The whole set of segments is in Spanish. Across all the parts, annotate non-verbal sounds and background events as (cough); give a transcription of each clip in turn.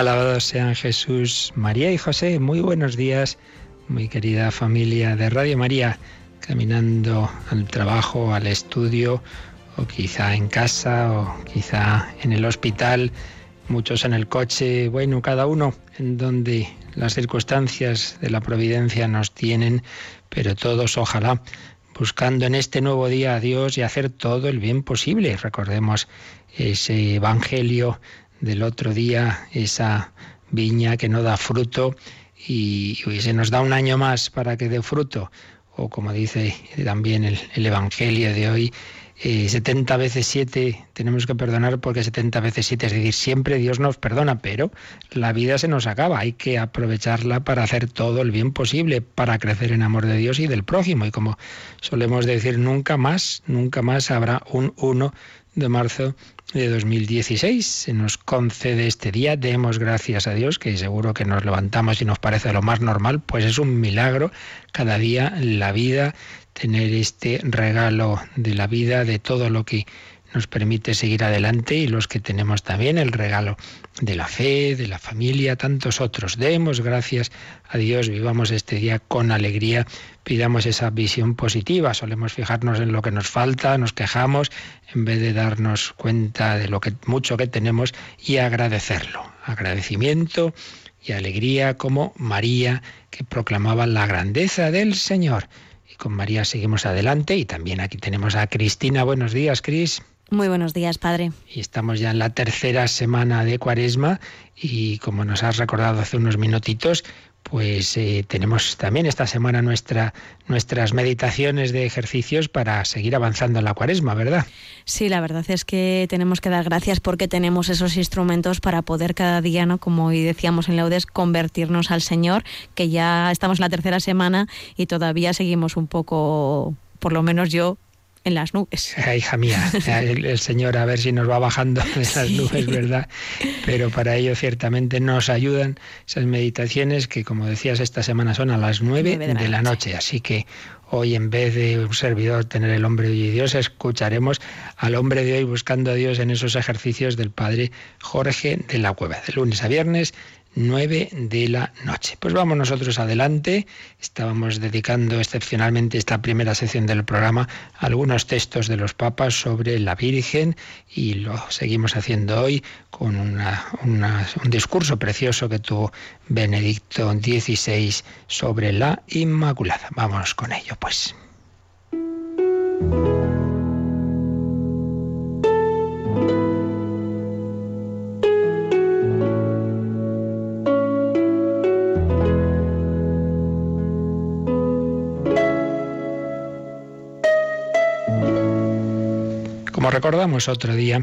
Alabados sean Jesús, María y José. Muy buenos días, muy querida familia de Radio María, caminando al trabajo, al estudio, o quizá en casa, o quizá en el hospital, muchos en el coche, bueno, cada uno en donde las circunstancias de la providencia nos tienen, pero todos ojalá buscando en este nuevo día a Dios y hacer todo el bien posible. Recordemos ese Evangelio del otro día, esa viña que no da fruto y, se nos da un año más para que dé fruto. O como dice también el, Evangelio de hoy, 70 eh, veces 7 tenemos que perdonar porque 70 veces 7, es decir, siempre Dios nos perdona, pero la vida se nos acaba, hay que aprovecharla para hacer todo el bien posible, para crecer en amor de Dios y del prójimo. Y como solemos decir, nunca más, nunca más habrá un 1 de marzo de 2016. Se nos concede este día, demos gracias a Dios, que seguro que nos levantamos y nos parece lo más normal, pues es un milagro cada día en la vida tener este regalo de la vida, de todo lo que nos permite seguir adelante y los que tenemos también el regalo de la fe, de la familia, tantos otros. Demos gracias a Dios, vivamos este día con alegría, pidamos esa visión positiva, solemos fijarnos en lo que nos falta, nos quejamos, en vez de darnos cuenta de lo que mucho que tenemos y agradecerlo. Agradecimiento y alegría como María que proclamaba la grandeza del Señor. Y con María seguimos adelante y también aquí tenemos a Cristina. Buenos días, Cris. Muy buenos días, Padre. Y estamos ya en la tercera semana de Cuaresma y como nos has recordado hace unos minutitos, pues eh, tenemos también esta semana nuestra, nuestras meditaciones de ejercicios para seguir avanzando en la cuaresma, ¿verdad? Sí, la verdad es que tenemos que dar gracias porque tenemos esos instrumentos para poder cada día, ¿no? como hoy decíamos en Laudes, convertirnos al Señor, que ya estamos en la tercera semana y todavía seguimos un poco, por lo menos yo, en las nubes. (laughs) hija mía, el, Señor a ver si nos va bajando de las nubes, ¿verdad? Pero para ello ciertamente nos ayudan esas meditaciones que, como decías, esta semana son a las nueve, de, la, noche. Así que hoy en vez de un servidor tener el hombre de hoy y Dios, escucharemos al hombre de hoy buscando a Dios en esos ejercicios del Padre Jorge de la Cueva, de lunes a viernes 9 de la noche. Pues vamos nosotros adelante. Estábamos dedicando excepcionalmente esta primera sección del programa a algunos textos de los papas sobre la Virgen y lo seguimos haciendo hoy con un discurso precioso que tuvo Benedicto XVI sobre la Inmaculada. Vamos con ello, pues. Recordamos otro día,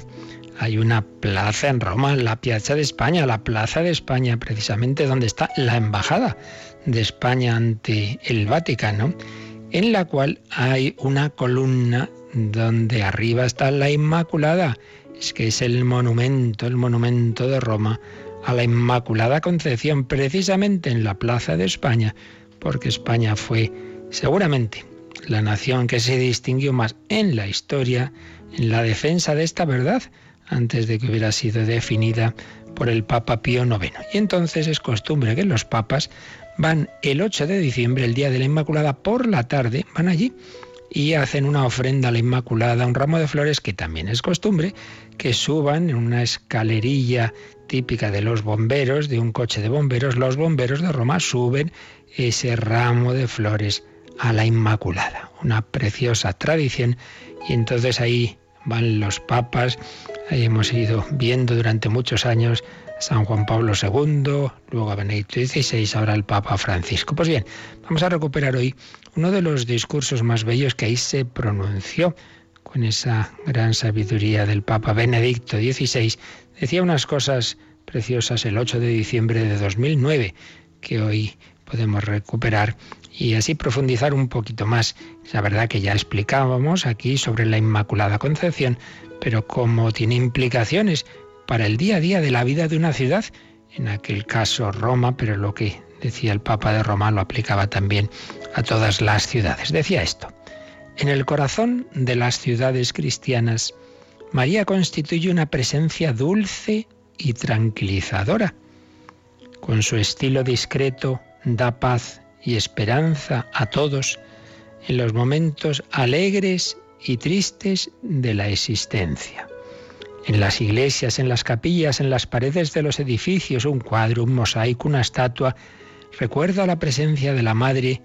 hay una plaza en Roma, la Piazza de España, la Plaza de España, precisamente donde está la embajada de España ante el Vaticano, en la cual hay una columna donde arriba está la Inmaculada. Es que es el monumento, el monumento de Roma a la Inmaculada Concepción, precisamente en la Plaza de España, porque España fue seguramente la nación que se distinguió más en la historia en la defensa de esta verdad antes de que hubiera sido definida por el Papa Pío IX. Y entonces es costumbre que los papas van el 8 de diciembre, el día de la Inmaculada, por la tarde, van allí y hacen una ofrenda a la Inmaculada, un ramo de flores que también es costumbre que suban en una escalerilla típica de los bomberos, de un coche de bomberos, los bomberos de Roma suben ese ramo de flores a la Inmaculada, una preciosa tradición y entonces ahí van los papas, ahí hemos ido viendo durante muchos años San Juan Pablo II, luego a Benedicto XVI, ahora el Papa Francisco. Pues bien, vamos a recuperar hoy uno de los discursos más bellos que ahí se pronunció con esa gran sabiduría del Papa Benedicto XVI, Decía unas cosas preciosas el 8 de diciembre de 2009 que hoy podemos recuperar y así profundizar un poquito más. La verdad que ya explicábamos aquí sobre la Inmaculada Concepción, pero como tiene implicaciones para el día a día de la vida de una ciudad, en aquel caso Roma, pero lo que decía el Papa de Roma lo aplicaba también a todas las ciudades. Decía esto, en el corazón de las ciudades cristianas, María constituye una presencia dulce y tranquilizadora. Con su estilo discreto da paz y esperanza a todos en los momentos alegres y tristes de la existencia. En las iglesias, en las capillas, en las paredes de los edificios, un cuadro, un mosaico, una estatua, recuerda la presencia de la Madre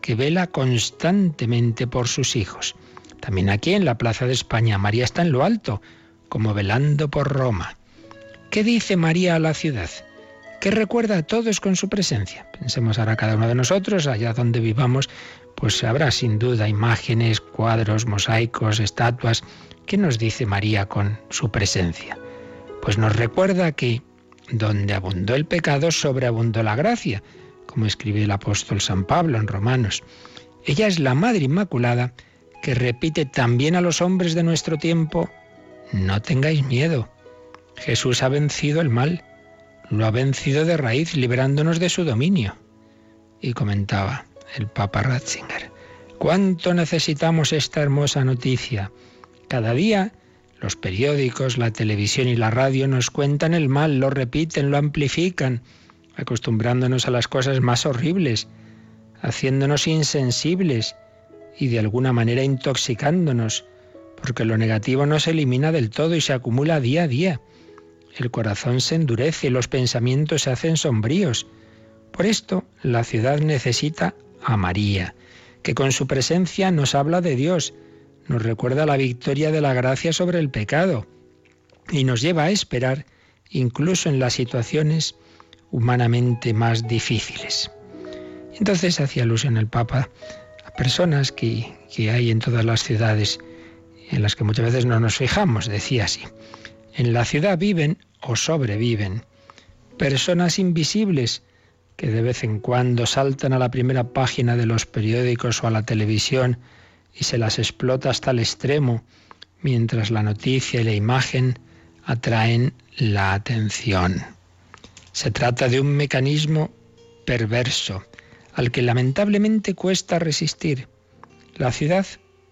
que vela constantemente por sus hijos. También aquí en la Plaza de España, María está en lo alto, como velando por Roma. ¿Qué dice María a la ciudad? ¿Qué recuerda a todos con su presencia? Pensemos ahora cada uno de nosotros, allá donde vivamos, pues habrá sin duda imágenes, cuadros, mosaicos, estatuas. ¿Qué nos dice María con su presencia? Pues nos recuerda que donde abundó el pecado, sobreabundó la gracia, como escribe el apóstol San Pablo en Romanos. Ella es la Madre Inmaculada que repite también a los hombres de nuestro tiempo, no tengáis miedo, Jesús ha vencido el mal, lo ha vencido de raíz, liberándonos de su dominio. Y comentaba el Papa Ratzinger, ¿cuánto necesitamos esta hermosa noticia? Cada día los periódicos, la televisión y la radio nos cuentan el mal, lo repiten, lo amplifican, acostumbrándonos a las cosas más horribles, haciéndonos insensibles y de alguna manera intoxicándonos, porque lo negativo no se elimina del todo y se acumula día a día el corazón se endurece, los pensamientos se hacen sombríos. Por esto la ciudad necesita a María, que con su presencia nos habla de Dios, nos recuerda la victoria de la gracia sobre el pecado y nos lleva a esperar incluso en las situaciones humanamente más difíciles. Entonces hacía alusión el Papa a personas que, que hay en todas las ciudades en las que muchas veces no nos fijamos, decía así. En la ciudad viven o sobreviven personas invisibles que de vez en cuando saltan a la primera página de los periódicos o a la televisión y se las explota hasta el extremo, mientras la noticia y la imagen atraen la atención. Se trata de un mecanismo perverso al que lamentablemente cuesta resistir. La ciudad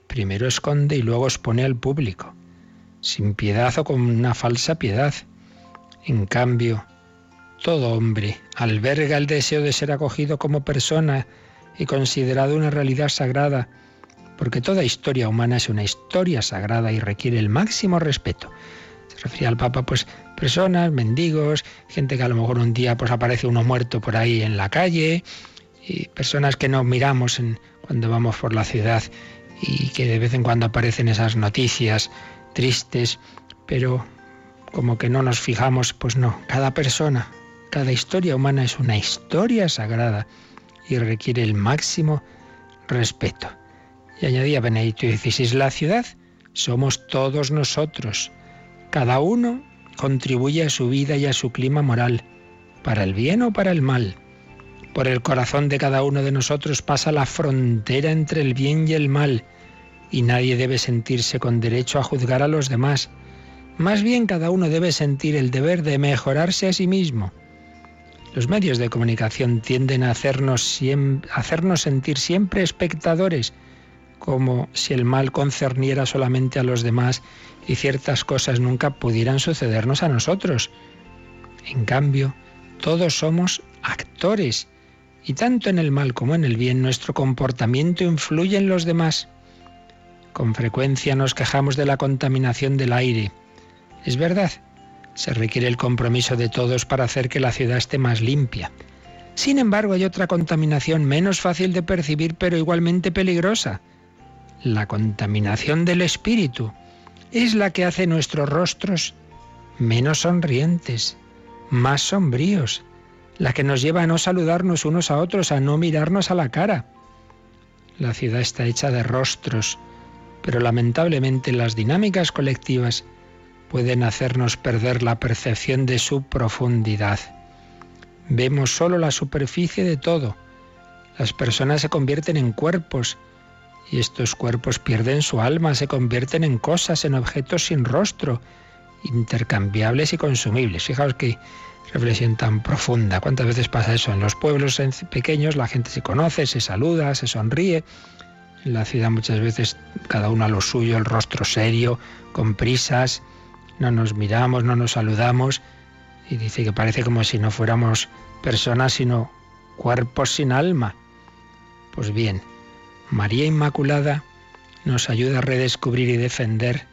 primero esconde y luego expone al público sin piedad o con una falsa piedad. En cambio, todo hombre alberga el deseo de ser acogido como persona y considerado una realidad sagrada, porque toda historia humana es una historia sagrada y requiere el máximo respeto. Se refería al Papa, pues personas, mendigos, gente que a lo mejor un día pues aparece uno muerto por ahí en la calle, y personas que no miramos en, cuando vamos por la ciudad y que de vez en cuando aparecen esas noticias tristes, pero como que no nos fijamos, pues no, cada persona, cada historia humana es una historia sagrada y requiere el máximo respeto. Y añadía Benedicto XVI, la ciudad somos todos nosotros. Cada uno contribuye a su vida y a su clima moral, para el bien o para el mal. Por el corazón de cada uno de nosotros pasa la frontera entre el bien y el mal y nadie debe sentirse con derecho a juzgar a los demás. Más bien cada uno debe sentir el deber de mejorarse a sí mismo. Los medios de comunicación tienden a hacernos, hacernos sentir siempre espectadores, como si el mal concerniera solamente a los demás y ciertas cosas nunca pudieran sucedernos a nosotros. En cambio, todos somos actores y tanto en el mal como en el bien nuestro comportamiento influye en los demás. Con frecuencia nos quejamos de la contaminación del aire. Es verdad, se requiere el compromiso de todos para hacer que la ciudad esté más limpia. Sin embargo, hay otra contaminación menos fácil de percibir, pero igualmente peligrosa. La contaminación del espíritu es la que hace nuestros rostros menos sonrientes, más sombríos, la que nos lleva a no saludarnos unos a otros, a no mirarnos a la cara. La ciudad está hecha de rostros, pero lamentablemente las dinámicas colectivas pueden hacernos perder la percepción de su profundidad. Vemos solo la superficie de todo. Las personas se convierten en cuerpos y estos cuerpos pierden su alma, se convierten en cosas, en objetos sin rostro, intercambiables y consumibles. Fijaos qué reflexión tan profunda. ¿Cuántas veces pasa eso? En los pueblos pequeños la gente se conoce, se saluda, se sonríe. En la ciudad muchas veces cada uno a lo suyo, el rostro serio, con prisas, no nos miramos, no nos saludamos y dice que parece como si no fuéramos personas sino cuerpos sin alma. Pues bien, María Inmaculada nos ayuda a redescubrir y defender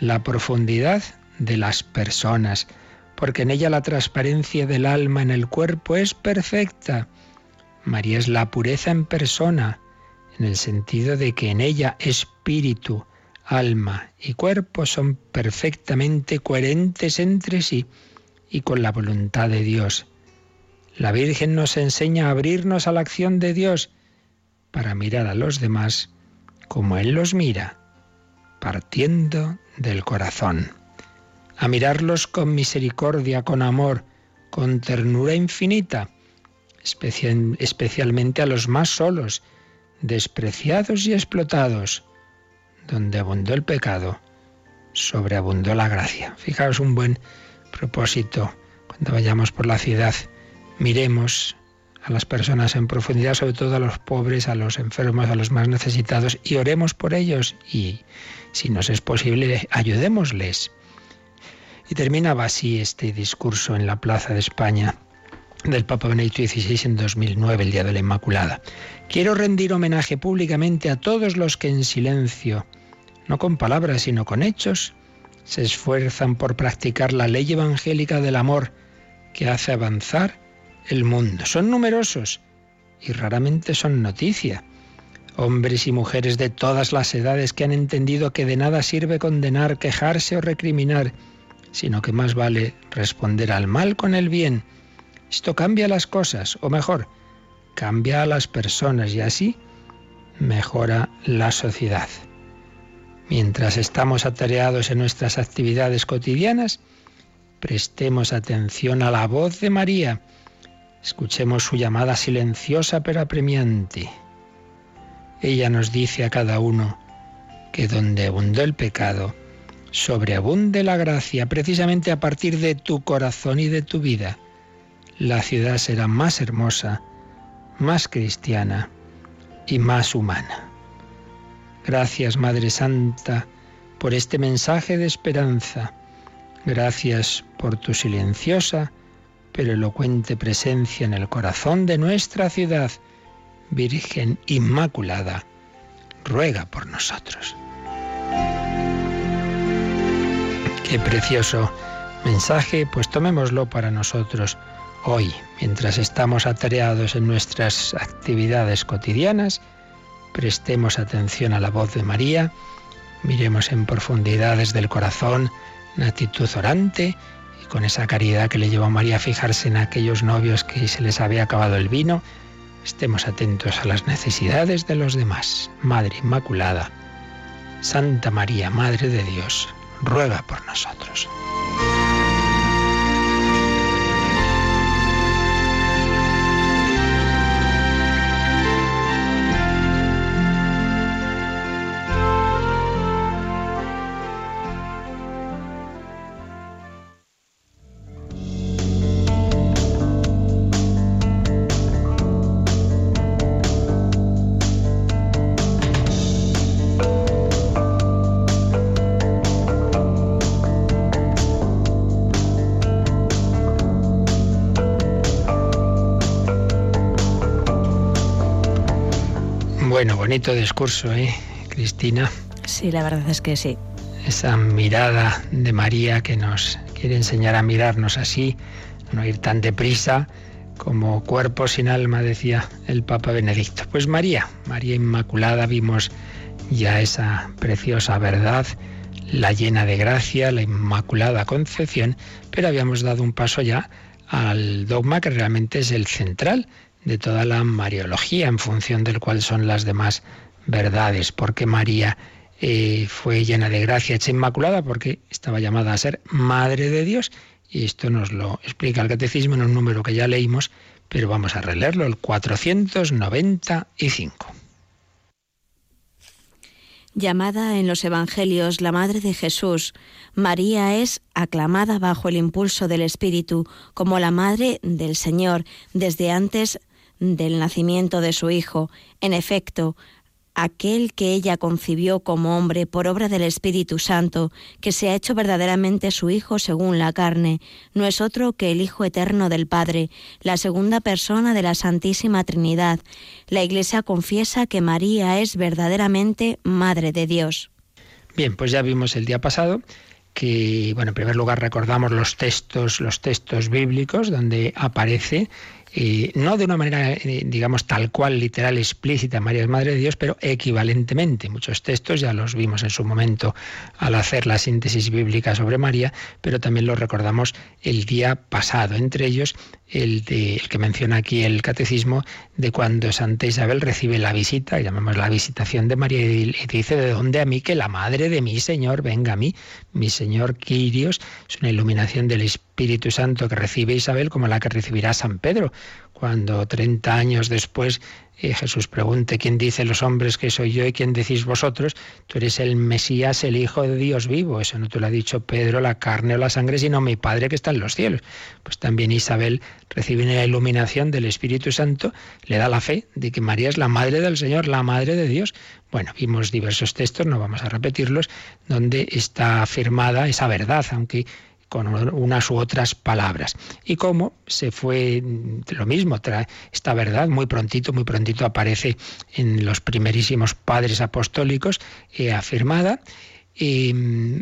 la profundidad de las personas, porque en ella la transparencia del alma en el cuerpo es perfecta. María es la pureza en persona, en el sentido de que en ella espíritu, alma y cuerpo son perfectamente coherentes entre sí y con la voluntad de Dios. La Virgen nos enseña a abrirnos a la acción de Dios para mirar a los demás como Él los mira, partiendo del corazón. A mirarlos con misericordia, con amor, con ternura infinita, especialmente a los más solos, despreciados y explotados, donde abundó el pecado, sobreabundó la gracia. Fijaos un buen propósito cuando vayamos por la ciudad. Miremos a las personas en profundidad, sobre todo a los pobres, a los enfermos, a los más necesitados, y oremos por ellos y, si nos es posible, ayudémosles. Y terminaba así este discurso en la Plaza de España del Papa Benedicto XVI en 2009, el Día de la Inmaculada. Quiero rendir homenaje públicamente a todos los que en silencio, no con palabras, sino con hechos, se esfuerzan por practicar la ley evangélica del amor que hace avanzar el mundo. Son numerosos y raramente son noticia. Hombres y mujeres de todas las edades que han entendido que de nada sirve condenar, quejarse o recriminar, sino que más vale responder al mal con el bien. Esto cambia las cosas, o mejor, cambia a las personas y así mejora la sociedad. Mientras estamos atareados en nuestras actividades cotidianas, prestemos atención a la voz de María Escuchemos su llamada silenciosa pero apremiante. Ella nos dice a cada uno que donde abundó el pecado, sobreabunde la gracia, precisamente a partir de tu corazón y de tu vida. La ciudad será más hermosa, más cristiana y más humana. Gracias, Madre Santa, por este mensaje de esperanza. Gracias por tu silenciosa pero elocuente presencia en el corazón de nuestra ciudad. Virgen Inmaculada, ruega por nosotros. Qué precioso mensaje, pues tomémoslo para nosotros hoy, mientras estamos atareados en nuestras actividades cotidianas, prestemos atención a la voz de María, miremos en profundidades del corazón, una actitud orante, con esa caridad que le llevó a María a fijarse en aquellos novios que se les había acabado el vino, estemos atentos a las necesidades de los demás. Madre Inmaculada, Santa María, Madre de Dios, ruega por nosotros. Bueno, bonito discurso, ¿eh, Cristina? Sí, la verdad es que sí. Esa mirada de María que nos quiere enseñar a mirarnos así, no ir tan deprisa como cuerpo sin alma, decía el Papa Benedicto. Pues María, María Inmaculada, vimos ya esa preciosa verdad, la llena de gracia, la Inmaculada Concepción, pero habíamos dado un paso ya al dogma que realmente es el central de toda la Mariología, en función del cual son las demás verdades, porque María eh, fue llena de gracia, hecha inmaculada, porque estaba llamada a ser Madre de Dios. Y esto nos lo explica el Catecismo en un número que ya leímos, pero vamos a releerlo, el 495. Llamada en los Evangelios la Madre de Jesús, María es aclamada bajo el impulso del Espíritu como la Madre del Señor desde antes del nacimiento de su Hijo. En efecto, aquel que ella concibió como hombre por obra del Espíritu Santo, que se ha hecho verdaderamente su Hijo según la carne, no es otro que el Hijo eterno del Padre, la segunda persona de la Santísima Trinidad. La Iglesia confiesa que María es verdaderamente Madre de Dios. Bien, pues ya vimos el día pasado que, bueno, en primer lugar recordamos los textos, los textos bíblicos donde aparece no de una manera, eh, digamos, tal cual, literal, explícita, María es Madre de Dios, pero equivalentemente. Muchos textos ya los vimos en su momento al hacer la síntesis bíblica sobre María, pero también los recordamos el día pasado, entre ellos el, de, el que menciona aquí el catecismo de cuando Santa Isabel recibe la visita, llamamos la visitación de María, y dice, ¿de dónde a mí que la madre de mi Señor venga a mí? Mi Señor Quirios es una iluminación del Espíritu Santo que recibe Isabel como la que recibirá San Pedro cuando 30 años después eh, Jesús pregunte quién dice los hombres que soy yo y quién decís vosotros, tú eres el Mesías, el Hijo de Dios vivo. Eso no te lo ha dicho Pedro, la carne o la sangre, sino mi Padre que está en los cielos. Pues también Isabel recibe la iluminación del Espíritu Santo, le da la fe de que María es la Madre del Señor, la Madre de Dios. Bueno, vimos diversos textos, no vamos a repetirlos, donde está afirmada esa verdad, aunque con unas u otras palabras. Y cómo se fue lo mismo, esta verdad muy prontito, muy prontito aparece en los primerísimos padres apostólicos eh, afirmada y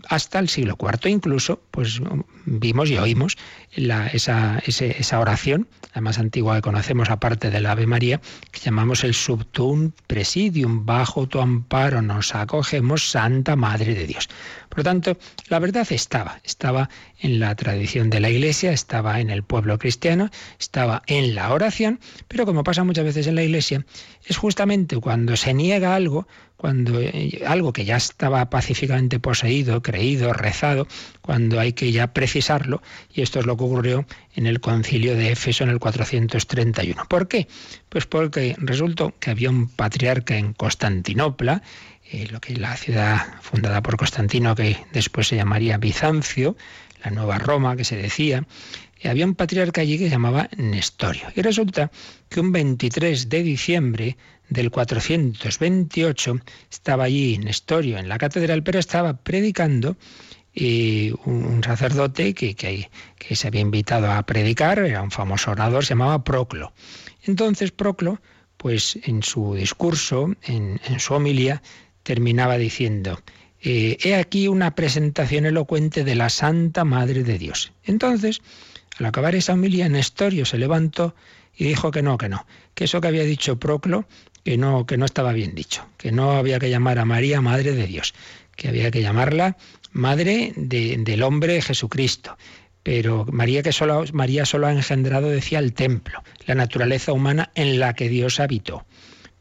hasta el siglo IV incluso, pues vimos y oímos esa, esa, oración, la más antigua que conocemos aparte del Ave María, que llamamos el Subtum Presidium, bajo tu amparo nos acogemos, Santa Madre de Dios. Por lo tanto, la verdad estaba, estaba en la tradición de la Iglesia, estaba en el pueblo cristiano, estaba en la oración, pero como pasa muchas veces en la Iglesia, es justamente cuando se niega algo, cuando eh, algo que ya estaba pacíficamente poseído, creído, rezado, cuando hay que ya precisarlo, y esto es lo que ocurrió en el concilio de Éfeso en el 431. ¿Por qué? Pues porque resultó que había un patriarca en Constantinopla, eh, lo que la ciudad fundada por Constantino, que después se llamaría Bizancio, la nueva Roma que se decía, y había un patriarca allí que se llamaba Nestorio. Y resulta que un 23 de diciembre del 428 estaba allí Nestorio en la catedral, pero estaba predicando y un, sacerdote que, que, se había invitado a predicar, era un famoso orador, se llamaba Proclo. Entonces Proclo, pues en su discurso, en, en su homilía, terminaba diciendo, eh, he aquí una presentación elocuente de la Santa Madre de Dios. Entonces, al acabar esa homilía, Nestorio se levantó y dijo que no, que no, que eso que había dicho Proclo, que no, que no estaba bien dicho, que no había que llamar a María Madre de Dios, que había que llamarla Madre del hombre Jesucristo. Pero María, que solo, María solo ha engendrado, decía, el templo, la naturaleza humana en la que Dios habitó.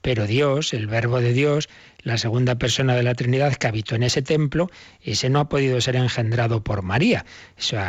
Pero Dios, el verbo de Dios, la segunda persona de la Trinidad que habitó en ese templo, ese no ha podido ser engendrado por María.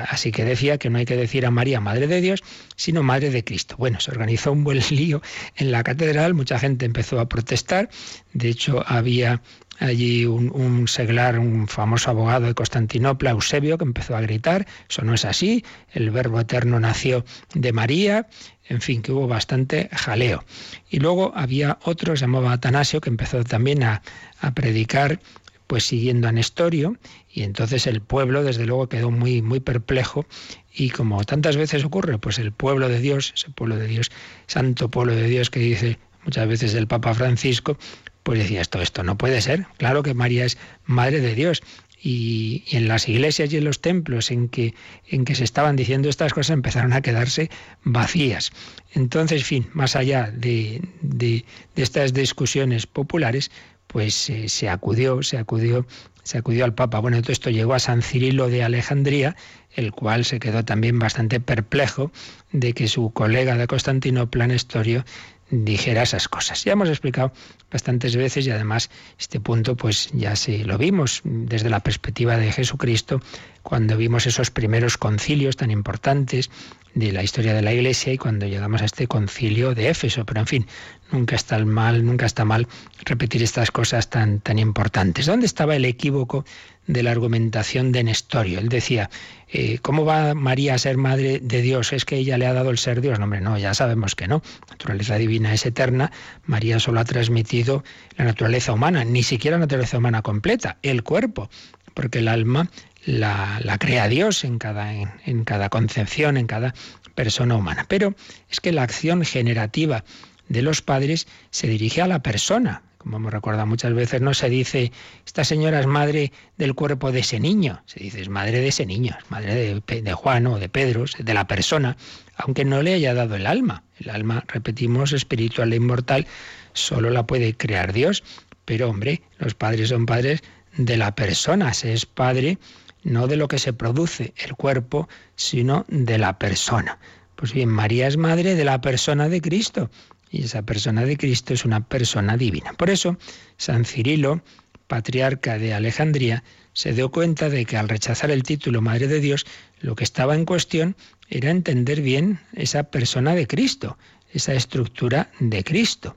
así que decía que no hay que decir a María Madre de Dios, sino Madre de Cristo. Bueno, se organizó un buen (laughs) lío en la catedral, mucha gente empezó a protestar, de hecho había allí un, seglar, un famoso abogado de Constantinopla, Eusebio, que empezó a gritar, eso no es así, el verbo eterno nació de María, en fin, que hubo bastante jaleo. Y luego había otro, se llamaba Atanasio, que empezó también a, a predicar pues siguiendo a Nestorio, y entonces el pueblo desde luego quedó muy muy perplejo y como tantas veces ocurre, pues el pueblo de Dios, ese pueblo de Dios, santo pueblo de Dios que dice muchas veces el Papa Francisco, pues decía esto, esto no puede ser. Claro que María es Madre de Dios. Y, en las iglesias y en los templos en que, en que se estaban diciendo estas cosas empezaron a quedarse vacías. Entonces, en fin, más allá de, de, estas discusiones populares, pues eh, se acudió, se acudió, se acudió al Papa. Bueno, todo esto llegó a San Cirilo de Alejandría, el cual se quedó también bastante perplejo de que su colega de Constantinopla, Nestorio, dijera esas cosas. Ya hemos explicado bastantes veces y además este punto pues ya se lo vimos desde la perspectiva de Jesucristo cuando vimos esos primeros concilios tan importantes de la historia de la Iglesia y cuando llegamos a este concilio de Éfeso. Pero en fin, nunca está mal, nunca está mal repetir estas cosas tan, tan importantes. ¿Dónde estaba el equívoco de la argumentación de Nestorio? Él decía, eh, ¿cómo va María a ser madre de Dios? ¿Es que ella le ha dado el ser Dios? No, hombre, no, ya sabemos que no. La naturaleza divina es eterna. María solo ha transmitido la naturaleza humana, ni siquiera la naturaleza humana completa, el cuerpo, porque el alma la, crea Dios en cada, en, cada concepción, en cada persona humana. Pero es que la acción generativa de los padres se dirige a la persona. Como hemos recordado muchas veces, no se dice, esta señora es madre del cuerpo de ese niño, se dice, es madre de ese niño, es madre de, de Juan o de Pedro, de la persona, aunque no le haya dado el alma. El alma, repetimos, espiritual e inmortal, solo la puede crear Dios. Pero hombre, los padres son padres de la persona, se es padre no de lo que se produce el cuerpo, sino de la persona. Pues bien, María es madre de la persona de Cristo y esa persona de Cristo es una persona divina. Por eso, San Cirilo, patriarca de Alejandría, se dio cuenta de que al rechazar el título Madre de Dios, lo que estaba en cuestión era entender bien esa persona de Cristo, esa estructura de Cristo.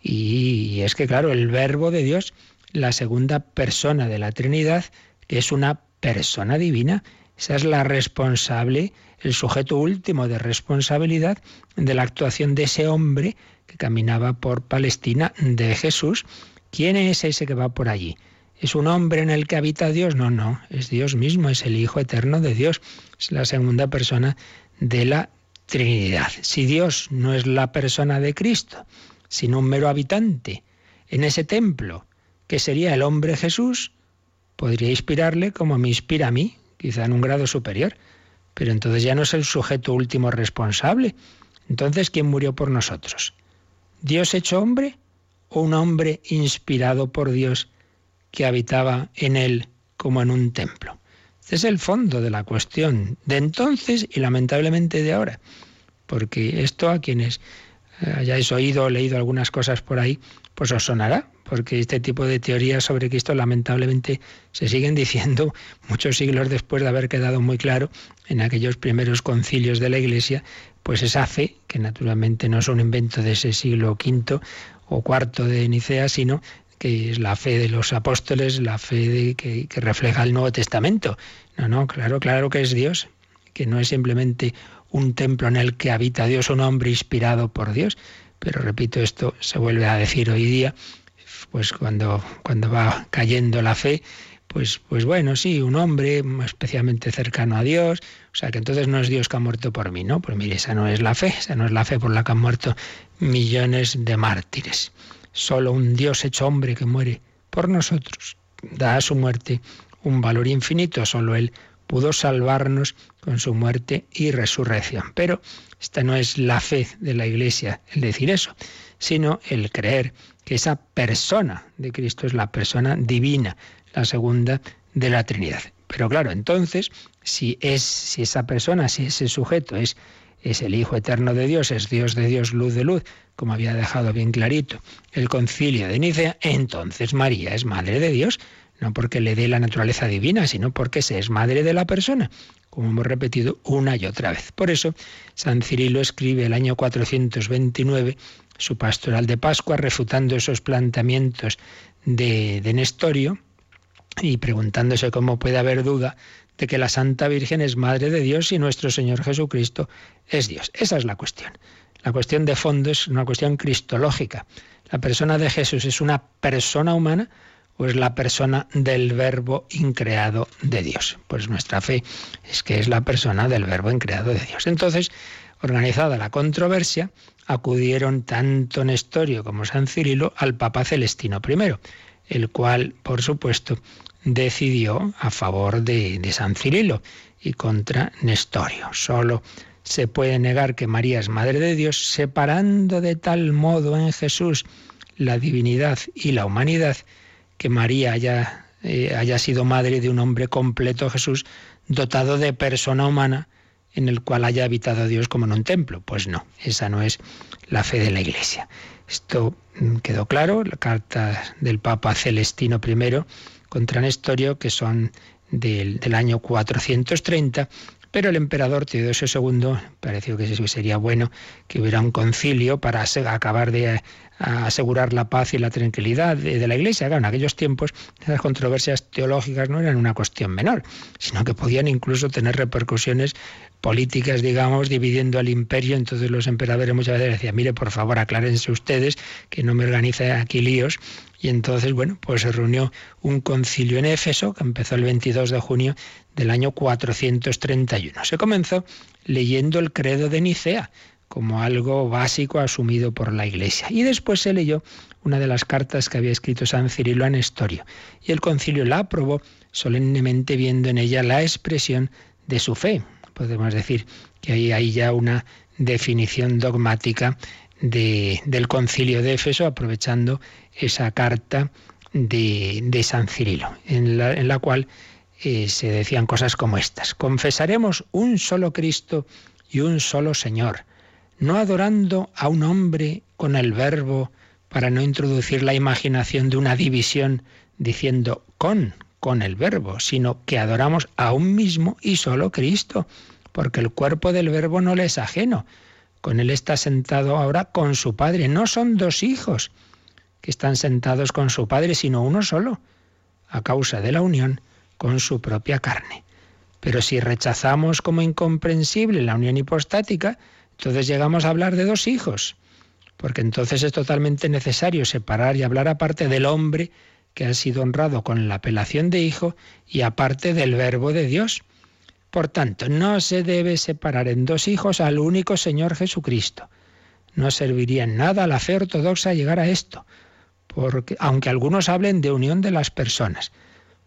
Y es que, claro, el verbo de Dios, la segunda persona de la Trinidad, es una persona divina. Esa es la responsable, el sujeto último de responsabilidad de la actuación de ese hombre que caminaba por Palestina, de Jesús. ¿Quién es ese que va por allí? ¿Es un hombre en el que habita Dios? No, no, es Dios mismo, es el Hijo eterno de Dios, es la segunda persona de la Trinidad. Si Dios no es la persona de Cristo, sino un mero habitante en ese templo, que sería el hombre Jesús, podría inspirarle como me inspira a mí, quizá en un grado superior, pero entonces ya no es el sujeto último responsable. Entonces, ¿quién murió por nosotros? ¿Dios hecho hombre o un hombre inspirado por Dios que habitaba en él como en un templo? Este es el fondo de la cuestión de entonces y lamentablemente de ahora, porque esto a quienes hayáis oído o leído algunas cosas por ahí, pues os sonará, porque este tipo de teorías sobre Cristo lamentablemente se siguen diciendo (laughs) muchos siglos después de haber quedado muy claro en aquellos primeros concilios de la Iglesia, pues esa fe, que naturalmente no es un invento de ese siglo V o IV de Nicea, sino que es la fe de los apóstoles, la fe de, que, que refleja el Nuevo Testamento. No, no, claro, claro que es Dios, que no es simplemente un templo en el que habita Dios, un hombre inspirado por Dios. Pero repito, esto se vuelve a decir hoy día pues cuando, cuando va cayendo la fe, pues, pues bueno, sí, un hombre especialmente cercano a Dios, o sea que entonces no es Dios que ha muerto por mí, ¿no? Pues mire, esa no es la fe, esa no es la fe por la que han muerto millones de mártires. Solo un Dios hecho hombre que muere por nosotros da a su muerte un valor infinito, solo Él pudo salvarnos con su muerte y resurrección. Pero esta no es la fe de la Iglesia, el decir eso, sino el creer que esa persona de Cristo es la persona divina, la segunda de la Trinidad. Pero claro, entonces, si es si esa persona, si ese sujeto es es el Hijo eterno de Dios, es Dios de Dios, luz de luz, como había dejado bien clarito el concilio de Nicea, entonces María es madre de Dios, no porque le dé la naturaleza divina, sino porque se es madre de la persona, como hemos repetido una y otra vez. Por eso, San Cirilo escribe el año 429 su pastoral de Pascua, refutando esos planteamientos de, de Nestorio y preguntándose cómo puede haber duda de que la Santa Virgen es Madre de Dios y nuestro Señor Jesucristo es Dios. Esa es la cuestión. La cuestión de fondo es una cuestión cristológica. ¿La persona de Jesús es una persona humana o es la persona del verbo increado de Dios? Pues nuestra fe es que es la persona del verbo increado de Dios. Entonces, organizada la controversia, acudieron tanto Nestorio como San Cirilo al Papa Celestino I, el cual, por supuesto, decidió a favor de, de San Cirilo y contra Nestorio. Solo se puede negar que María es Madre de Dios separando de tal modo en Jesús la divinidad y la humanidad que María haya, eh, haya sido madre de un hombre completo Jesús, dotado de persona humana en el cual haya habitado Dios como en un templo. Pues no, esa no es la fe de la Iglesia. Esto mm, quedó claro, la carta del Papa Celestino I contra Nestorio, que son del, del año 430, pero el emperador Teodosio II pareció que sería bueno que hubiera un concilio para acabar de asegurar la paz y la tranquilidad de, la Iglesia. En aquellos tiempos esas controversias teológicas no eran una cuestión menor, sino que podían incluso tener repercusiones políticas, digamos, dividiendo al imperio. Entonces los emperadores muchas veces decían, mire, por favor, aclárense ustedes, que no me organice aquí líos. Y entonces, bueno, pues se reunió un concilio en Éfeso, que empezó el 22 de junio del año 431. Se comenzó leyendo el credo de Nicea, como algo básico asumido por la Iglesia. Y después se leyó una de las cartas que había escrito San Cirilo a Nestorio, y el concilio la aprobó solemnemente viendo en ella la expresión de su fe. Podemos decir que hay ahí ya una definición dogmática del concilio de Éfeso, aprovechando esa carta de, San Cirilo, en la, cual eh, se decían cosas como estas. Confesaremos un solo Cristo y un solo Señor no adorando a un hombre con el verbo para no introducir la imaginación de una división diciendo con, con el verbo, sino que adoramos a un mismo y solo Cristo, porque el cuerpo del verbo no le es ajeno. Con él está sentado ahora con su Padre. No son dos hijos que están sentados con su Padre, sino uno solo, a causa de la unión con su propia carne. Pero si rechazamos como incomprensible la unión hipostática, entonces llegamos a hablar de dos hijos, porque entonces es totalmente necesario separar y hablar aparte del hombre que ha sido honrado con la apelación de hijo y aparte del verbo de Dios. Por tanto, no se debe separar en dos hijos al único Señor Jesucristo. No serviría en nada a la fe ortodoxa llegar a esto, porque, aunque algunos hablen de unión de las personas,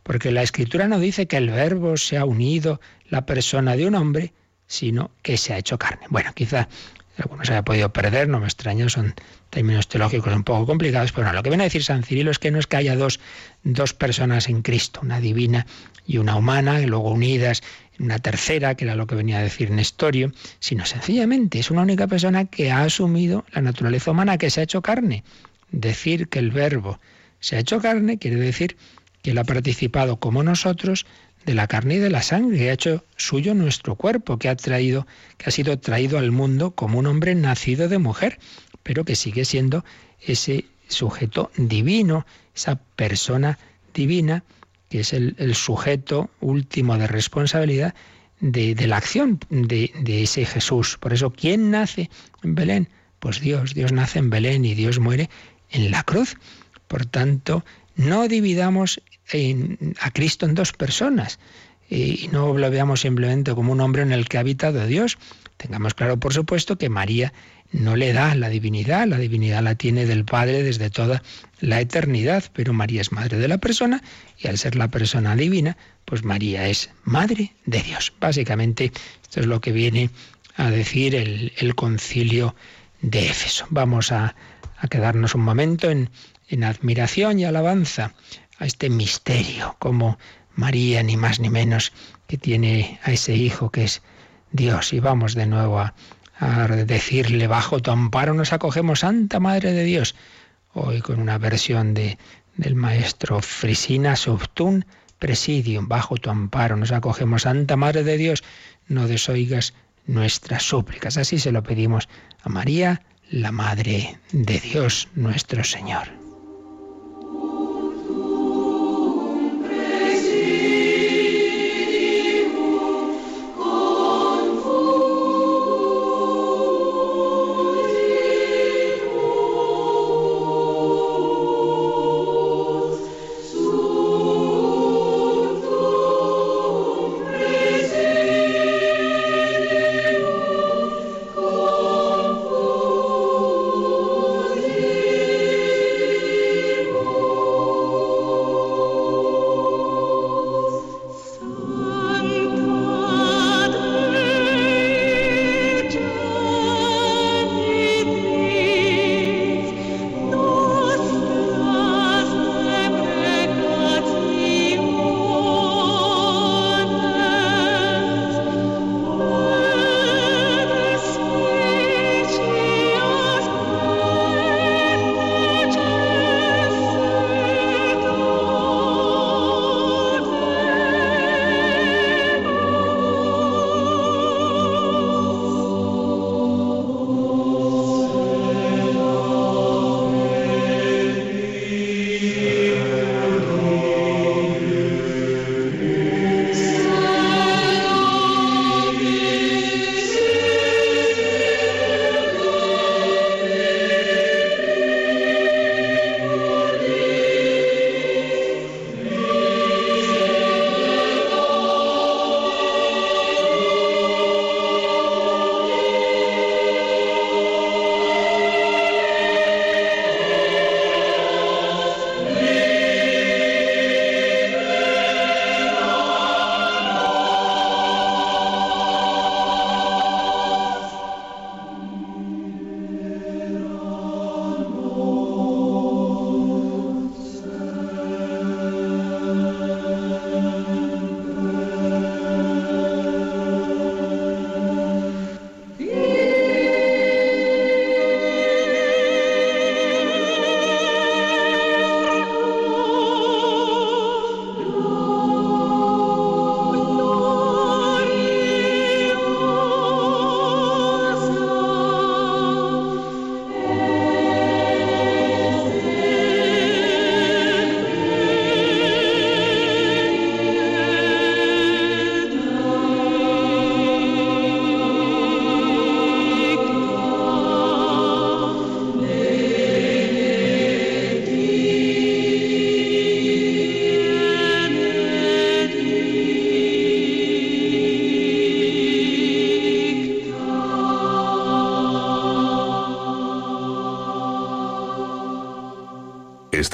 porque la Escritura no dice que el verbo se ha unido la persona de un hombre, sino que se ha hecho carne. Bueno, quizá algunos haya podido perder, no me extraña, son términos teológicos un poco complicados, pero no, lo que viene a decir San Cirilo es que no es que haya dos, dos personas en Cristo, una divina y una humana, y luego unidas en una tercera, que era lo que venía a decir Nestorio, sino sencillamente es una única persona que ha asumido la naturaleza humana, que se ha hecho carne. Decir que el verbo se ha hecho carne quiere decir que él ha participado como nosotros de la carne y de la sangre, que ha hecho suyo nuestro cuerpo, que ha traído, que ha sido traído al mundo como un hombre nacido de mujer, pero que sigue siendo ese sujeto divino, esa persona divina, que es el, sujeto último de responsabilidad de, la acción de, de, ese Jesús. Por eso, ¿quién nace en Belén? Pues Dios, Dios nace en Belén y Dios muere en la cruz. Por tanto, no dividamos a Cristo en dos personas y no lo veamos simplemente como un hombre en el que ha habitado Dios. Tengamos claro, por supuesto, que María no le da la divinidad, la divinidad la tiene del Padre desde toda la eternidad, pero María es madre de la persona y al ser la persona divina, pues María es madre de Dios. Básicamente, esto es lo que viene a decir el, concilio de Éfeso. Vamos a, quedarnos un momento en, en admiración y alabanza a este misterio, como María, ni más ni menos, que tiene a ese hijo que es Dios. Y vamos de nuevo a, decirle, bajo tu amparo nos acogemos, Santa Madre de Dios. Hoy con una versión de, del maestro Frisina Subtun Presidium, bajo tu amparo nos acogemos, Santa Madre de Dios, no desoigas nuestras súplicas. Así se lo pedimos a María, la Madre de Dios nuestro Señor.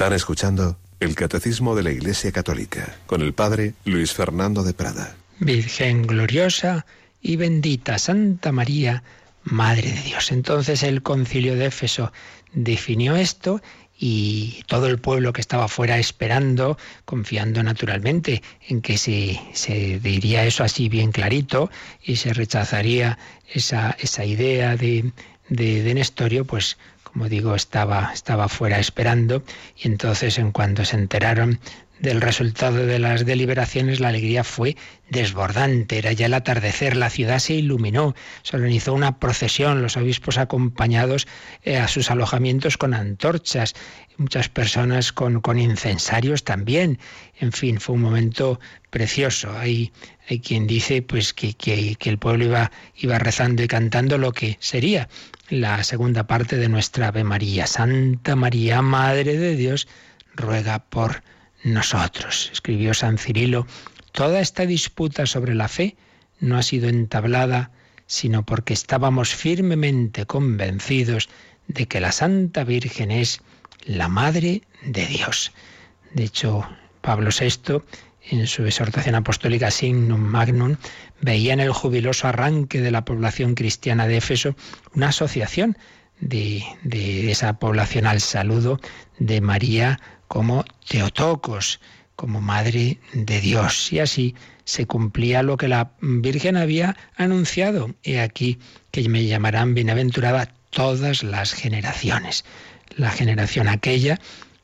Están escuchando el Catecismo de la Iglesia Católica con el Padre Luis Fernando de Prada. Virgen gloriosa y bendita Santa María, Madre de Dios. Entonces el concilio de Éfeso definió esto y todo el pueblo que estaba fuera esperando, confiando naturalmente en que se, se diría eso así bien clarito y se rechazaría esa, esa idea de, de, de Nestorio, pues como digo, estaba, estaba fuera esperando y entonces en cuanto se enteraron del resultado de las deliberaciones, la alegría fue desbordante. Era ya el atardecer, la ciudad se iluminó, se organizó una procesión, los obispos acompañados eh, a sus alojamientos con antorchas, muchas personas con, con incensarios también. En fin, fue un momento precioso. Hay, hay quien dice pues que, que, el pueblo iba, iba rezando y cantando lo que sería la segunda parte de nuestra Ave María. Santa María, Madre de Dios, ruega por nosotros. Escribió San Cirilo, toda esta disputa sobre la fe no ha sido entablada sino porque estábamos firmemente convencidos de que la Santa Virgen es la Madre de Dios. De hecho, Pablo VI, en su exhortación apostólica Signum Magnum, veía en el jubiloso arranque de la población cristiana de Éfeso una asociación de, de esa población al saludo de María como Teotocos, como Madre de Dios. Y así se cumplía lo que la Virgen había anunciado. He aquí que me llamarán bienaventurada todas las generaciones. La generación aquella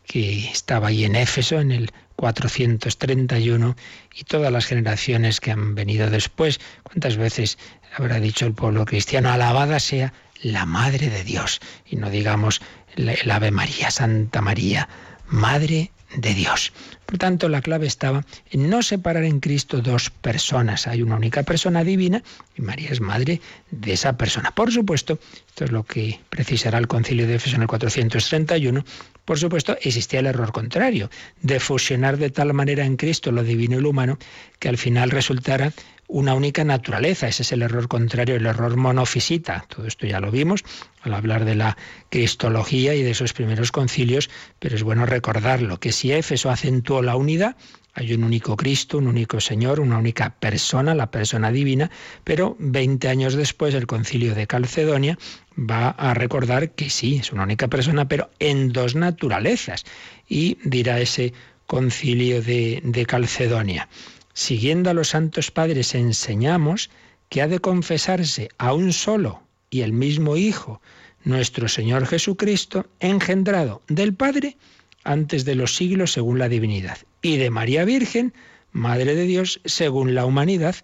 que estaba ahí en Éfeso en el 431 y todas las generaciones que han venido después. ¿Cuántas veces habrá dicho el pueblo cristiano, alabada sea la Madre de Dios? Y no digamos el Ave María, Santa María, Madre de Dios. Por tanto, la clave estaba en no separar en Cristo dos personas. Hay una única persona divina y María es madre de esa persona. Por supuesto, esto es lo que precisará el concilio de Éfeso en el 431, por supuesto, existía el error contrario, de fusionar de tal manera en Cristo lo divino y lo humano que al final resultara una única naturaleza. Ese es el error contrario, el error monofisita. Todo esto ya lo vimos al hablar de la cristología y de esos primeros concilios, pero es bueno recordarlo, que si Éfeso acentuó la unidad, hay un único Cristo, un único Señor, una única persona, la persona divina, pero 20 años después el concilio de Calcedonia va a recordar que sí, es una única persona, pero en dos naturalezas. Y dirá ese concilio de, de Calcedonia. Siguiendo a los santos padres enseñamos que ha de confesarse a un solo y el mismo Hijo, nuestro Señor Jesucristo, engendrado del Padre antes de los siglos según la divinidad, y de María Virgen, Madre de Dios, según la humanidad,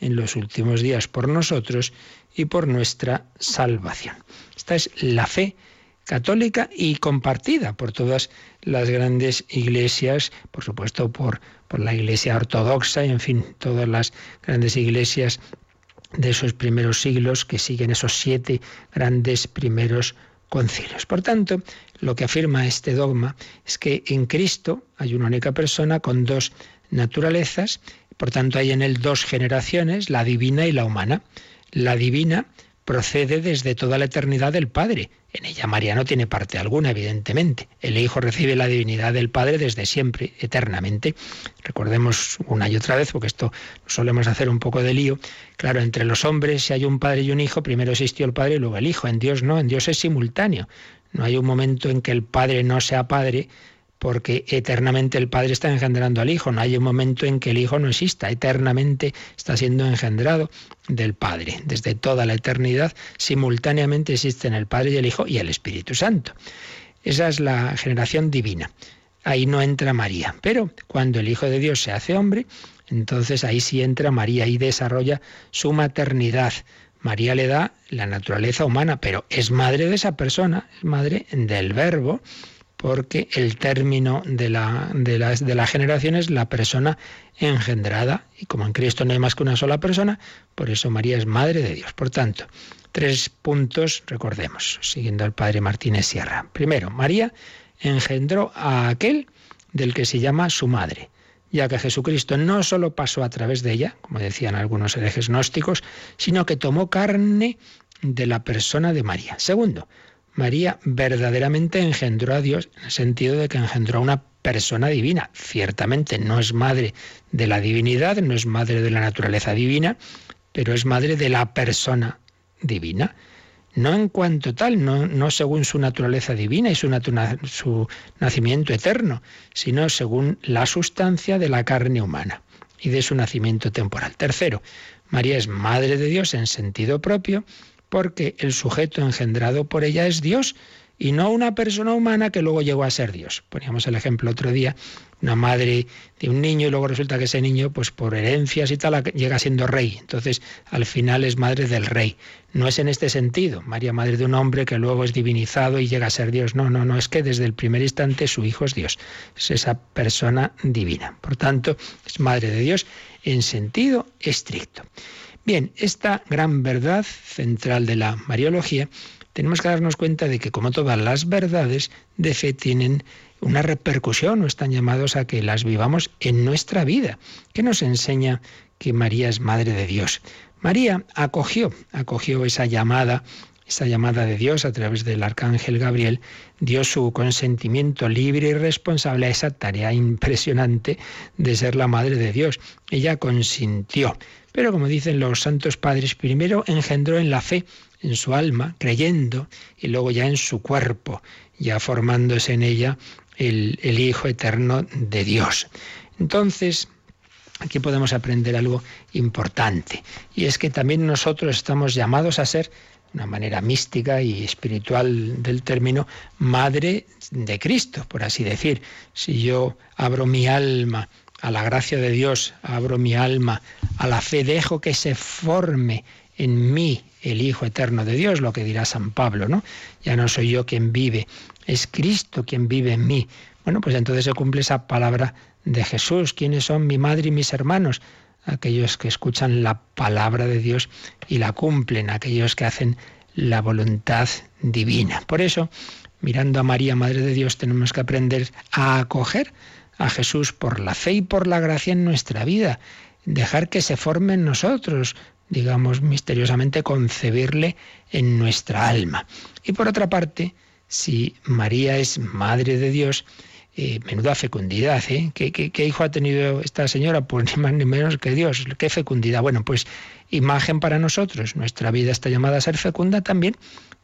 en los últimos días por nosotros y por nuestra salvación. Esta es la fe católica y compartida por todas las grandes iglesias, por supuesto por, por la iglesia ortodoxa y en fin, todas las grandes iglesias de esos primeros siglos que siguen esos siete grandes primeros concilios. Por tanto, lo que afirma este dogma es que en Cristo hay una única persona con dos naturalezas, por tanto hay en él dos generaciones, la divina y la humana. La divina procede desde toda la eternidad del Padre. En ella María no tiene parte alguna, evidentemente. El Hijo recibe la divinidad del Padre desde siempre, eternamente. Recordemos una y otra vez, porque esto solemos hacer un poco de lío. Claro, entre los hombres, si hay un Padre y un Hijo, primero existió el Padre y luego el Hijo. En Dios no, en Dios es simultáneo. No hay un momento en que el Padre no sea Padre porque eternamente el Padre está engendrando al Hijo. No hay un momento en que el Hijo no exista, eternamente está siendo engendrado del Padre. Desde toda la eternidad, simultáneamente existen el Padre y el Hijo y el Espíritu Santo. Esa es la generación divina. Ahí no entra María. Pero cuando el Hijo de Dios se hace hombre, entonces ahí sí entra María y desarrolla su maternidad. María le da la naturaleza humana, pero es madre de esa persona, es madre del verbo porque el término de la, de, de la generación es la persona engendrada. Y como en Cristo no hay más que una sola persona, por eso María es Madre de Dios. Por tanto, tres puntos, recordemos, siguiendo al Padre Martínez Sierra. Primero, María engendró a aquel del que se llama su madre, ya que Jesucristo no solo pasó a través de ella, como decían algunos herejes gnósticos, sino que tomó carne de la persona de María. Segundo, María verdaderamente engendró a Dios en el sentido de que engendró a una persona divina. Ciertamente no es madre de la divinidad, no es madre de la naturaleza divina, pero es madre de la persona divina. No en cuanto tal, no, no según su naturaleza divina y su, su nacimiento eterno, sino según la sustancia de la carne humana y de su nacimiento temporal. Tercero, María es madre de Dios en sentido propio porque el sujeto engendrado por ella es Dios y no una persona humana que luego llegó a ser Dios. Poníamos el ejemplo otro día, una madre de un niño y luego resulta que ese niño, pues por herencias y tal, llega siendo rey. Entonces, al final es madre del rey. No es en este sentido, María, madre de un hombre que luego es divinizado y llega a ser Dios. No, no, no, es que desde el primer instante su hijo es Dios. Es esa persona divina. Por tanto, es madre de Dios en sentido estricto. Bien, esta gran verdad central de la Mariología tenemos que darnos cuenta de que como todas las verdades de fe tienen una repercusión o están llamados a que las vivamos en nuestra vida. ¿Qué nos enseña que María es Madre de Dios? María acogió, acogió esa llamada, esa llamada de Dios a través del arcángel Gabriel, dio su consentimiento libre y responsable a esa tarea impresionante de ser la Madre de Dios. Ella consintió. Pero como dicen los santos padres, primero engendró en la fe en su alma, creyendo, y luego ya en su cuerpo, ya formándose en ella el, el Hijo eterno de Dios. Entonces, aquí podemos aprender algo importante, y es que también nosotros estamos llamados a ser una manera mística y espiritual del término, madre de Cristo, por así decir. Si yo abro mi alma a la gracia de Dios, abro mi alma a la fe, dejo que se forme en mí el Hijo Eterno de Dios, lo que dirá San Pablo, ¿no? Ya no soy yo quien vive, es Cristo quien vive en mí. Bueno, pues entonces se cumple esa palabra de Jesús. ¿Quiénes son mi madre y mis hermanos? Aquellos que escuchan la palabra de Dios y la cumplen, aquellos que hacen la voluntad divina. Por eso, mirando a María, Madre de Dios, tenemos que aprender a acoger a Jesús por la fe y por la gracia en nuestra vida, dejar que se forme en nosotros, digamos, misteriosamente concebirle en nuestra alma. Y por otra parte, si María es Madre de Dios, eh, menuda fecundidad, ¿eh? ¿Qué, ¿Qué, hijo ha tenido esta señora? Pues ni más ni menos que Dios. ¿Qué fecundidad? Bueno, pues imagen para nosotros. Nuestra vida está llamada a ser fecunda también.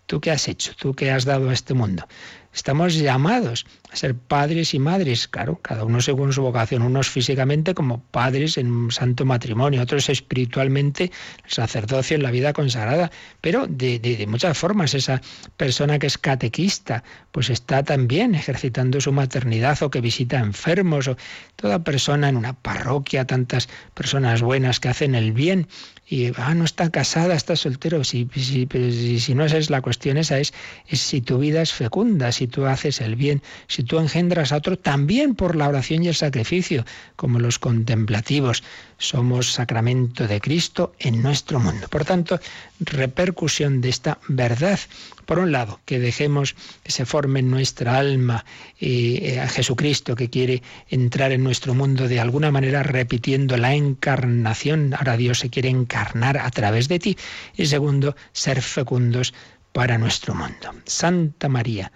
¿Tú qué has hecho? ¿Tú qué has dado a este mundo? Estamos llamados ser padres y madres, claro, cada uno según su vocación, unos físicamente como padres en un santo matrimonio, otros espiritualmente, el sacerdocio en la vida consagrada, pero de, de, muchas formas esa persona que es catequista, pues está también ejercitando su maternidad o que visita enfermos, o toda persona en una parroquia, tantas personas buenas que hacen el bien, y ah, no está casada, está soltero. Si, si, si, si, no esa es la cuestión, esa es, es si tu vida es fecunda, si tú haces el bien, si tú engendras a otro, también por la oración y el sacrificio, como los contemplativos. Somos sacramento de Cristo en nuestro mundo. Por tanto, repercusión de esta verdad. Por un lado, que dejemos que se forme en nuestra alma eh, a Jesucristo que quiere entrar en nuestro mundo de alguna manera repitiendo la encarnación. Ahora Dios se quiere encarnar a través de ti. Y segundo, ser fecundos para nuestro mundo. Santa María,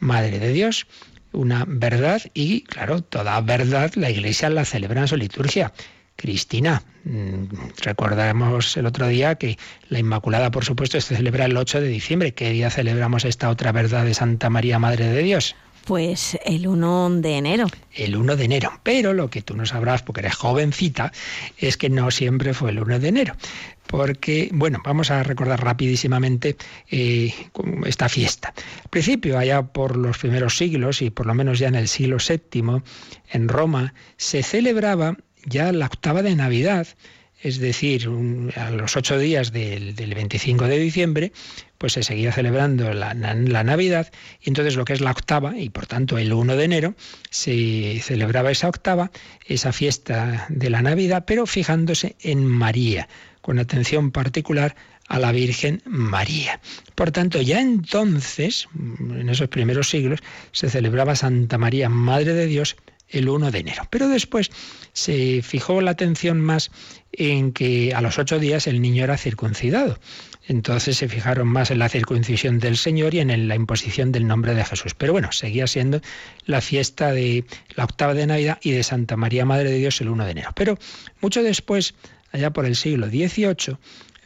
Madre de Dios, una verdad y, claro, toda verdad la Iglesia la celebra en su liturgia. Cristina, mm, recordamos el otro día que la Inmaculada, por supuesto, se celebra el 8 de diciembre. ¿Qué día celebramos esta otra verdad de Santa María, Madre de Dios? Pues el 1 de enero. El 1 de enero. Pero lo que tú no sabrás, porque eres jovencita, es que no siempre fue el 1 de enero porque, bueno, vamos a recordar rapidísimamente eh, esta fiesta. Al principio, allá por los primeros siglos, y por lo menos ya en el siglo VII, en Roma, se celebraba ya la octava de Navidad, es decir, a los ocho días del, 25 de diciembre, pues se seguía celebrando la, la, Navidad, y entonces lo que es la octava, y por tanto el 1 de enero, se celebraba esa octava, esa fiesta de la Navidad, pero fijándose en María, con atención particular a la Virgen María. Por tanto, ya entonces, en esos primeros siglos, se celebraba Santa María, Madre de Dios, el 1 de enero. Pero después se fijó la atención más en que a los ocho días el niño era circuncidado. Entonces se fijaron más en la circuncisión del Señor y en la imposición del nombre de Jesús. Pero bueno, seguía siendo la fiesta de la octava de Navidad y de Santa María Madre de Dios el 1 de enero. Pero mucho después, allá por el siglo XVIII,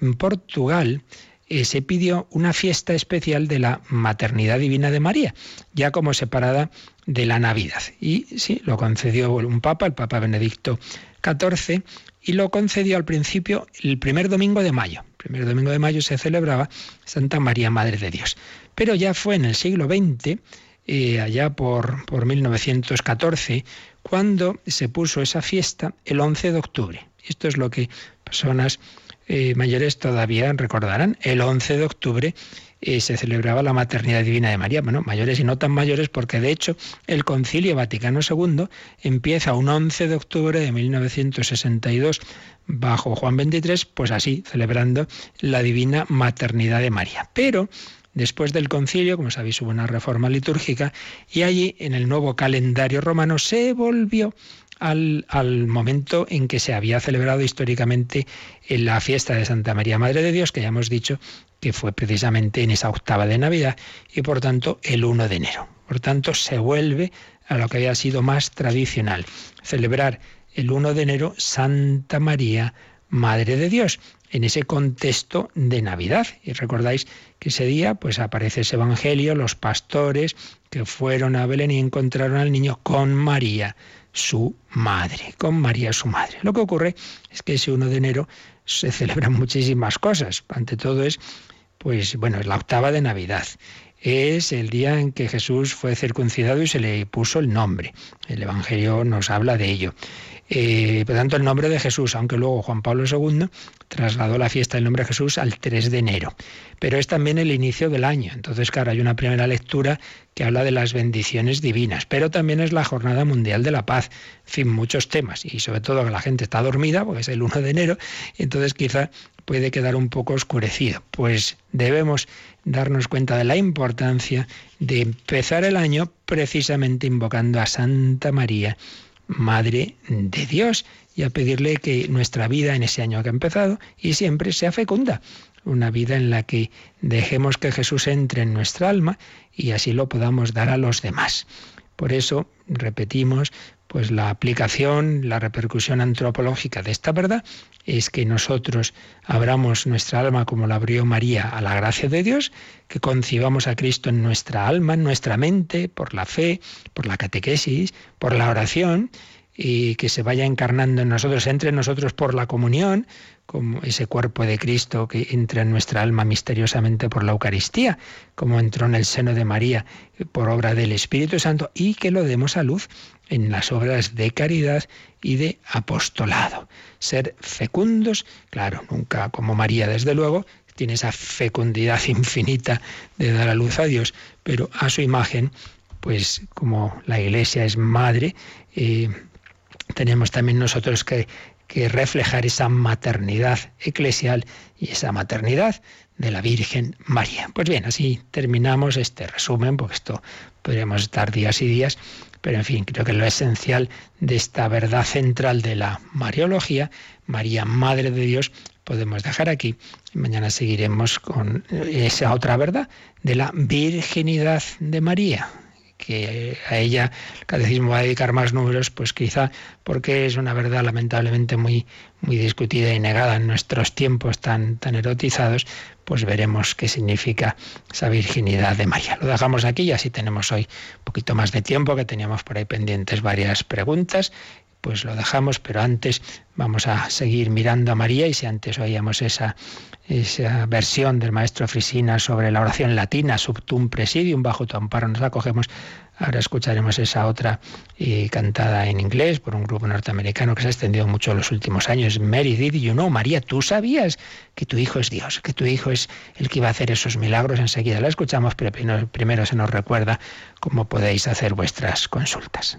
en Portugal, eh, se pidió una fiesta especial de la maternidad divina de María, ya como separada de la Navidad. Y sí, lo concedió un papa, el Papa Benedicto XIV, y lo concedió al principio el primer domingo de mayo. El primer domingo de mayo se celebraba Santa María Madre de Dios. Pero ya fue en el siglo XX, eh, allá por, por 1914, cuando se puso esa fiesta el 11 de octubre. Esto es lo que personas eh, mayores todavía recordarán. El 11 de octubre eh, se celebraba la maternidad divina de María. Bueno, mayores y no tan mayores porque de hecho el Concilio Vaticano II empieza un 11 de octubre de 1962 bajo Juan XXIII, pues así, celebrando la divina maternidad de María. Pero después del concilio, como sabéis, hubo una reforma litúrgica y allí en el nuevo calendario romano se volvió al, momento en que se había celebrado históricamente la fiesta de Santa María Madre de Dios, que ya hemos dicho que fue precisamente en esa octava de Navidad y por tanto el 1 de enero. Por tanto, se vuelve a lo que había sido más tradicional, celebrar el 1 de enero Santa María, Madre de Dios, en ese contexto de Navidad. Y recordáis que ese día pues aparece ese evangelio, los pastores que fueron a Belén y encontraron al niño con María, su madre, con María su madre. Lo que ocurre es que ese 1 de enero se (laughs) celebran muchísimas cosas. Ante todo es pues bueno, es la octava de Navidad. Es el día en que Jesús fue circuncidado y se le puso el nombre. El Evangelio nos habla de ello. Eh, por tanto, el nombre de Jesús, aunque luego Juan Pablo II trasladó la fiesta del nombre de Jesús al 3 de enero. Pero es también el inicio del año. Entonces, claro, hay una primera lectura que habla de las bendiciones divinas, pero también es la Jornada Mundial de la Paz. En fin, muchos temas. Y sobre todo que la gente está dormida, porque es el 1 de enero, entonces quizá puede quedar un poco oscurecido. Pues debemos darnos cuenta de la importancia de empezar el año precisamente invocando a Santa María, Madre de Dios, y a pedirle que nuestra vida en ese año que ha empezado y siempre sea fecunda. Una vida en la que dejemos que Jesús entre en nuestra alma y así lo podamos dar a los demás. Por eso, repetimos, pues la aplicación, la repercusión antropológica de esta verdad es que nosotros abramos nuestra alma como la abrió María a la gracia de Dios, que concibamos a Cristo en nuestra alma, en nuestra mente, por la fe, por la catequesis, por la oración, y que se vaya encarnando en nosotros, entre nosotros por la comunión, como ese cuerpo de Cristo que entra en nuestra alma misteriosamente por la Eucaristía, como entró en el seno de María por obra del Espíritu Santo, y que lo demos a luz en las obras de caridad y de apostolado. Ser fecundos, claro, nunca como María, desde luego, tiene esa fecundidad (laughs) infinita de dar a luz a Dios, pero a su imagen, pues como la Iglesia es madre, eh, tenemos también nosotros que, reflejar esa maternidad eclesial y esa maternidad de la Virgen María. Pues bien, así terminamos este resumen, porque esto podríamos estar días y días, pero en fin, creo que lo esencial de esta verdad central de la Mariología, María, Madre de Dios, podemos dejar aquí. Mañana seguiremos con esa otra verdad de la virginidad de María, que a ella el catecismo va a dedicar más números, pues quizá porque es una verdad lamentablemente muy, muy discutida y negada en nuestros tiempos tan, tan erotizados, pues veremos qué significa esa virginidad de María. Lo dejamos aquí y así tenemos hoy un poquito más de tiempo, que teníamos por ahí pendientes varias preguntas pues lo dejamos, pero antes vamos a seguir mirando a María y si antes oíamos esa, esa versión del maestro Frisina sobre la oración latina, subtum presidium, bajo tu amparo nos acogemos, ahora escucharemos esa otra eh, cantada en inglés por un grupo norteamericano que se ha extendido mucho en los últimos años, Mary did you know, María, tú sabías que tu hijo es Dios, que tu hijo es el que iba a hacer esos milagros, enseguida la escuchamos, pero primero se nos recuerda cómo podéis hacer vuestras consultas.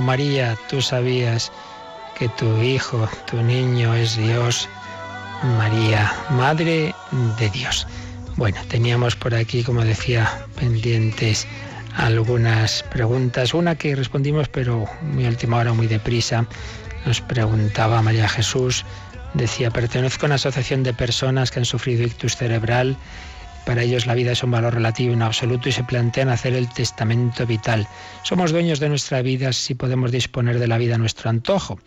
María, tú sabías que tu hijo, tu niño es Dios, María, Madre de Dios. Bueno, teníamos por aquí, como decía, pendientes algunas preguntas. Una que respondimos, pero muy última hora, muy deprisa. Nos preguntaba María Jesús, decía, pertenezco a una asociación de personas que han sufrido ictus cerebral para ellos la vida es un valor relativo y no absoluto y se plantean hacer el testamento vital. Somos dueños de nuestra vida si podemos disponer de la vida a nuestro antojo.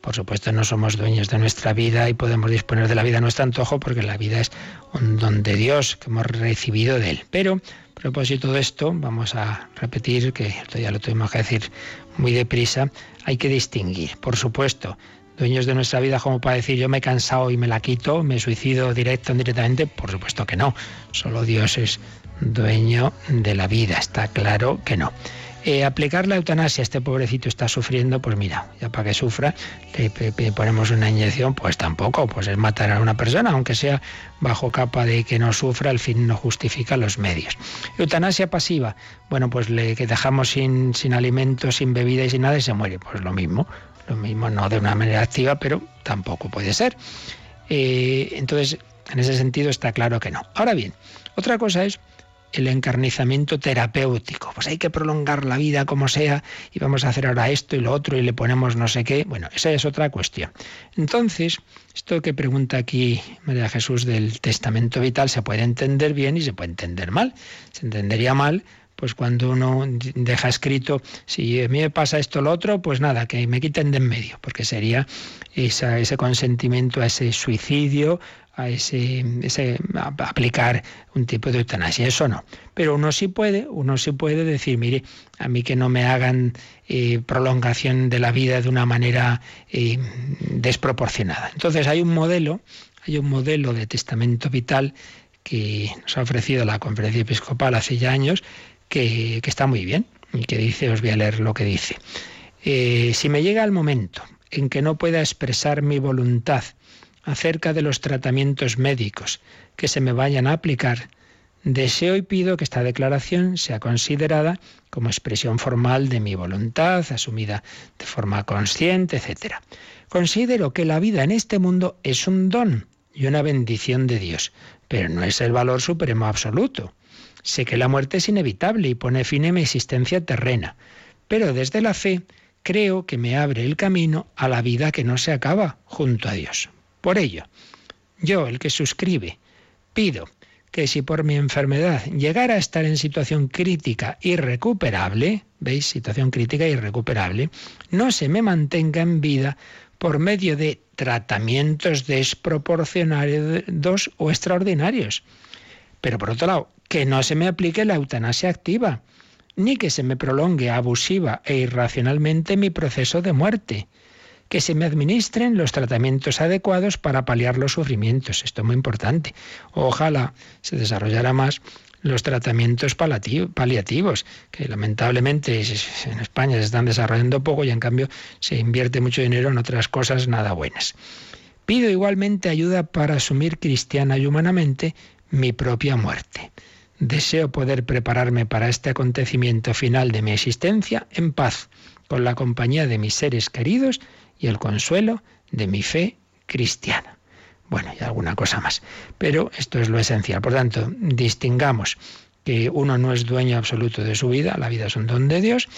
Por supuesto, no somos dueños de nuestra vida y podemos disponer de la vida a nuestro antojo porque la vida es un don de Dios que hemos recibido de Él. Pero, a propósito de esto, vamos a repetir, que esto ya lo tuvimos que decir muy deprisa, hay que distinguir, por supuesto, dueños de nuestra vida como para decir yo me he cansado y me la quito, me suicido directo o indirectamente? Por supuesto que no. Solo Dios es dueño de la vida, está claro que no. Eh, aplicar la eutanasia, este pobrecito está sufriendo, pues mira, ya para que sufra, le, ponemos una inyección, pues tampoco, pues es matar a una persona, aunque sea bajo capa de que no sufra, al fin no justifica los medios. Eutanasia pasiva, bueno, pues le que dejamos sin, sin alimentos, sin bebida y sin nada y se muere, pues lo mismo. Lo mismo no de una manera activa, pero tampoco puede ser. Eh, entonces, en ese sentido está claro que no. Ahora bien, otra cosa es el encarnizamiento terapéutico. Pues hay que prolongar la vida como sea y vamos a hacer ahora esto y lo otro y le ponemos no sé qué. Bueno, esa es otra cuestión. Entonces, esto que pregunta aquí María Jesús del testamento vital se puede entender bien y se puede entender mal. Se entendería mal pues cuando uno deja escrito, si a mí me pasa esto o lo otro, pues nada, que me quiten de en medio, porque sería ese consentimiento a ese suicidio, a ese, ese aplicar un tipo de eutanasia. Eso no. Pero uno sí puede, uno sí puede decir, mire, a mí que no me hagan eh, prolongación de la vida de una manera eh, desproporcionada. Entonces hay un modelo, hay un modelo de testamento vital que nos ha ofrecido la conferencia episcopal hace ya años, que, está muy bien y que dice, os voy a leer lo que dice. Eh, si me llega el momento en que no pueda expresar mi voluntad acerca de los tratamientos médicos que se me vayan a aplicar, deseo y pido que esta declaración sea considerada como expresión formal de mi voluntad, asumida de forma consciente, etc. Considero que la vida en este mundo es un don y una bendición de Dios, pero no es el valor supremo absoluto. Sé que la muerte es inevitable y pone fin a mi existencia terrena, pero desde la fe creo que me abre el camino a la vida que no se acaba junto a Dios. Por ello, yo, el que suscribe, pido que si por mi enfermedad llegara a estar en situación crítica irrecuperable, ¿veis? Situación crítica irrecuperable, no se me mantenga en vida por medio de tratamientos desproporcionados o extraordinarios. Pero por otro lado, que no se me aplique la eutanasia activa, ni que se me prolongue abusiva e irracionalmente mi proceso de muerte que se me administren los tratamientos adecuados para paliar los sufrimientos. Esto es muy importante. Ojalá se desarrollara más los tratamientos paliativos, que lamentablemente en España se están desarrollando poco y en cambio se invierte mucho dinero en otras cosas nada buenas. Pido igualmente ayuda para asumir cristiana y humanamente mi propia muerte. Deseo poder prepararme para este acontecimiento final de mi existencia en paz, con la compañía de mis seres queridos y el consuelo de mi fe cristiana. Bueno, y alguna cosa más. Pero esto es lo esencial. Por tanto, distingamos que uno no es dueño absoluto de su vida, la vida es un don de Dios,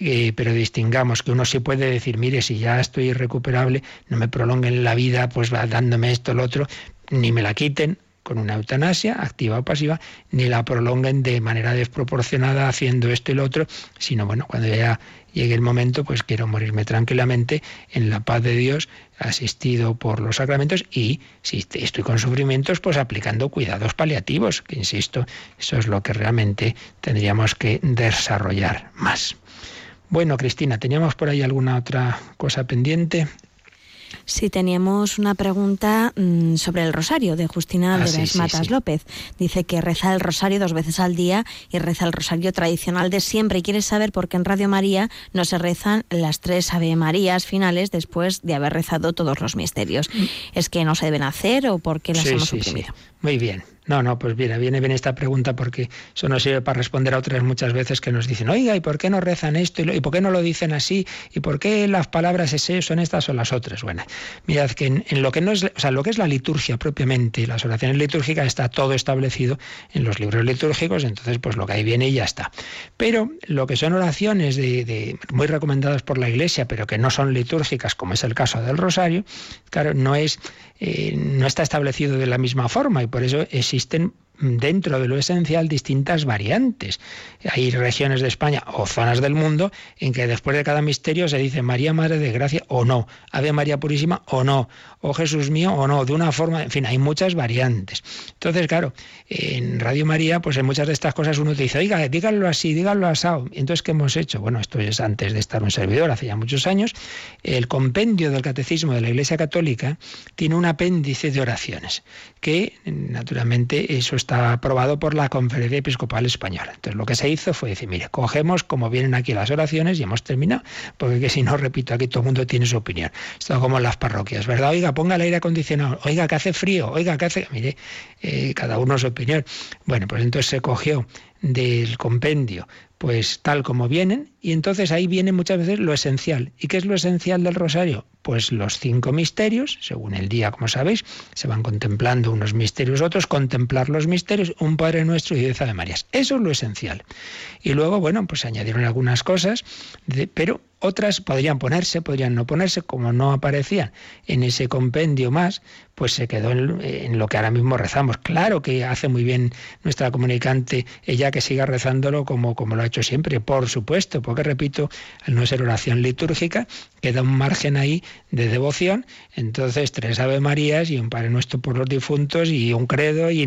eh, pero distingamos que uno sí puede decir, mire, si ya estoy irrecuperable, no me prolonguen la vida, pues dándome esto, lo otro, ni me la quiten, con una eutanasia, activa o pasiva, ni la prolonguen de manera desproporcionada haciendo esto y lo otro, sino bueno, cuando ya llegue el momento, pues quiero morirme tranquilamente en la paz de Dios, asistido por los sacramentos y si estoy con sufrimientos, pues aplicando cuidados paliativos, que insisto, eso es lo que realmente tendríamos que desarrollar más. Bueno, Cristina, ¿teníamos por ahí alguna otra cosa pendiente? Sí, teníamos una pregunta mm, sobre el rosario de Justina de las Matas López. Dice que reza el rosario dos veces al día y reza el rosario tradicional de siempre. Y quiere saber por qué en Radio María no se rezan las tres Ave Marías finales después de haber rezado todos los misterios. Mm. ¿Es que no se deben hacer o por qué las hemos suprimido? Muy bien. No, no, pues mira, viene bien esta pregunta porque eso nos sirve para responder a otras muchas veces que nos dicen, oiga, ¿y por qué no rezan esto? ¿Y, por qué no lo dicen así? ¿Y por qué las palabras ese son estas o las otras? Bueno, mirad que en, lo que no es, o sea, lo que es la liturgia propiamente, las oraciones litúrgicas, está todo establecido en los libros litúrgicos, entonces pues lo que ahí viene y ya está. Pero lo que son oraciones de, muy recomendadas por la Iglesia, pero que no son litúrgicas, como es el caso del rosario, claro, no es eh, no está establecido de la misma forma por eso existen dentro de lo esencial distintas variantes. Hay regiones de España o zonas del mundo en que después de cada misterio se dice María Madre de Gracia o no, Ave María Purísima o no, o Jesús mío o no, de una forma, en fin, hay muchas variantes. Entonces, claro, en Radio María, pues en muchas de estas cosas uno te dice, oiga, díganlo así, díganlo asado. Entonces, ¿qué hemos hecho? Bueno, esto es antes de estar un servidor, hace ya muchos años, el compendio del Catecismo de la Iglesia Católica tiene un apéndice de oraciones, que naturalmente eso está está aprobado por la Conferencia Episcopal Española. Entonces lo que se hizo fue decir, mire, cogemos como vienen aquí las oraciones y hemos terminado, porque que si no, repito, aquí todo el mundo tiene su opinión. Esto como las parroquias, ¿verdad? Oiga, ponga el aire acondicionado, oiga, que hace frío, oiga, que hace... Mire, eh, cada uno su opinión. Bueno, pues entonces se cogió del compendio, pues tal como vienen, y entonces ahí viene muchas veces lo esencial. ¿Y qué es lo esencial del rosario? Pues los cinco misterios, según el día, como sabéis, se van contemplando unos misterios, otros, contemplar los misterios, un Padre Nuestro y diez Ave Marías. Eso es lo esencial. Y luego, bueno, pues se añadieron algunas cosas, pero otras podrían ponerse, podrían no ponerse, como no aparecían en ese compendio más, pues se quedó en, lo que ahora mismo rezamos. Claro que hace muy bien nuestra comunicante ella que siga rezándolo como, como lo ha hecho siempre, por supuesto, porque repito, al no ser oración litúrgica, queda un margen ahí de devoción, entonces tres Ave Marías y un Padre Nuestro por los difuntos y un credo y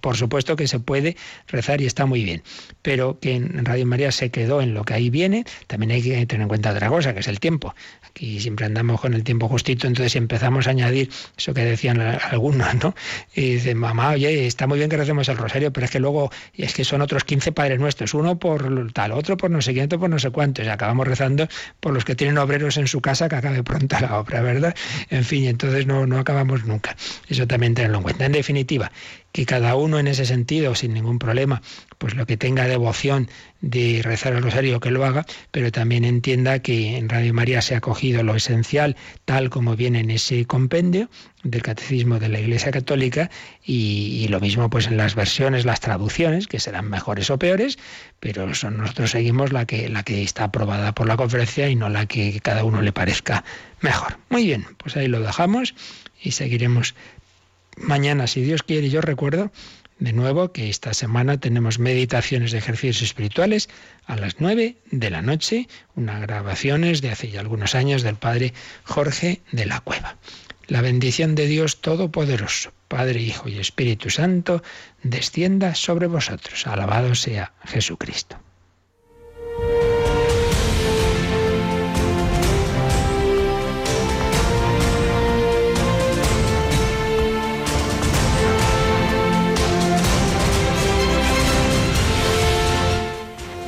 por supuesto que se puede rezar y está muy bien, pero que en Radio María se quedó en lo que ahí viene, también hay que tener en cuenta otra cosa, que es el tiempo. Aquí siempre andamos con el tiempo justito, entonces empezamos a añadir eso que decían algunos, ¿no? Y dicen, mamá, oye, está muy bien que recemos el rosario, pero es que luego es que son otros 15 padres nuestros, uno por tal, otro por no sé quién, otro por no sé cuántos, y acabamos rezando por los que tienen obreros en su casa que acabe pronto la obra, ¿verdad? En fin, entonces no, no acabamos nunca. Eso también tenerlo en cuenta. En definitiva, que cada uno en ese sentido, sin ningún problema, pues lo que tenga devoción de rezar el rosario que lo haga, pero también entienda que en Radio María se ha cogido lo esencial tal como viene en ese compendio del catecismo de la Iglesia Católica y, lo mismo pues en las versiones, las traducciones, que serán mejores o peores, pero nosotros seguimos la que, la que está aprobada por la conferencia y no la que cada uno le parezca mejor. Muy bien, pues ahí lo dejamos y seguiremos mañana, si Dios quiere, yo recuerdo de nuevo que esta semana tenemos meditaciones de ejercicios espirituales a las nueve de la noche, unas grabaciones de hace ya algunos años del padre Jorge de la Cueva. La bendición de Dios Todopoderoso, Padre, Hijo y Espíritu Santo, descienda sobre vosotros. Alabado sea Jesucristo.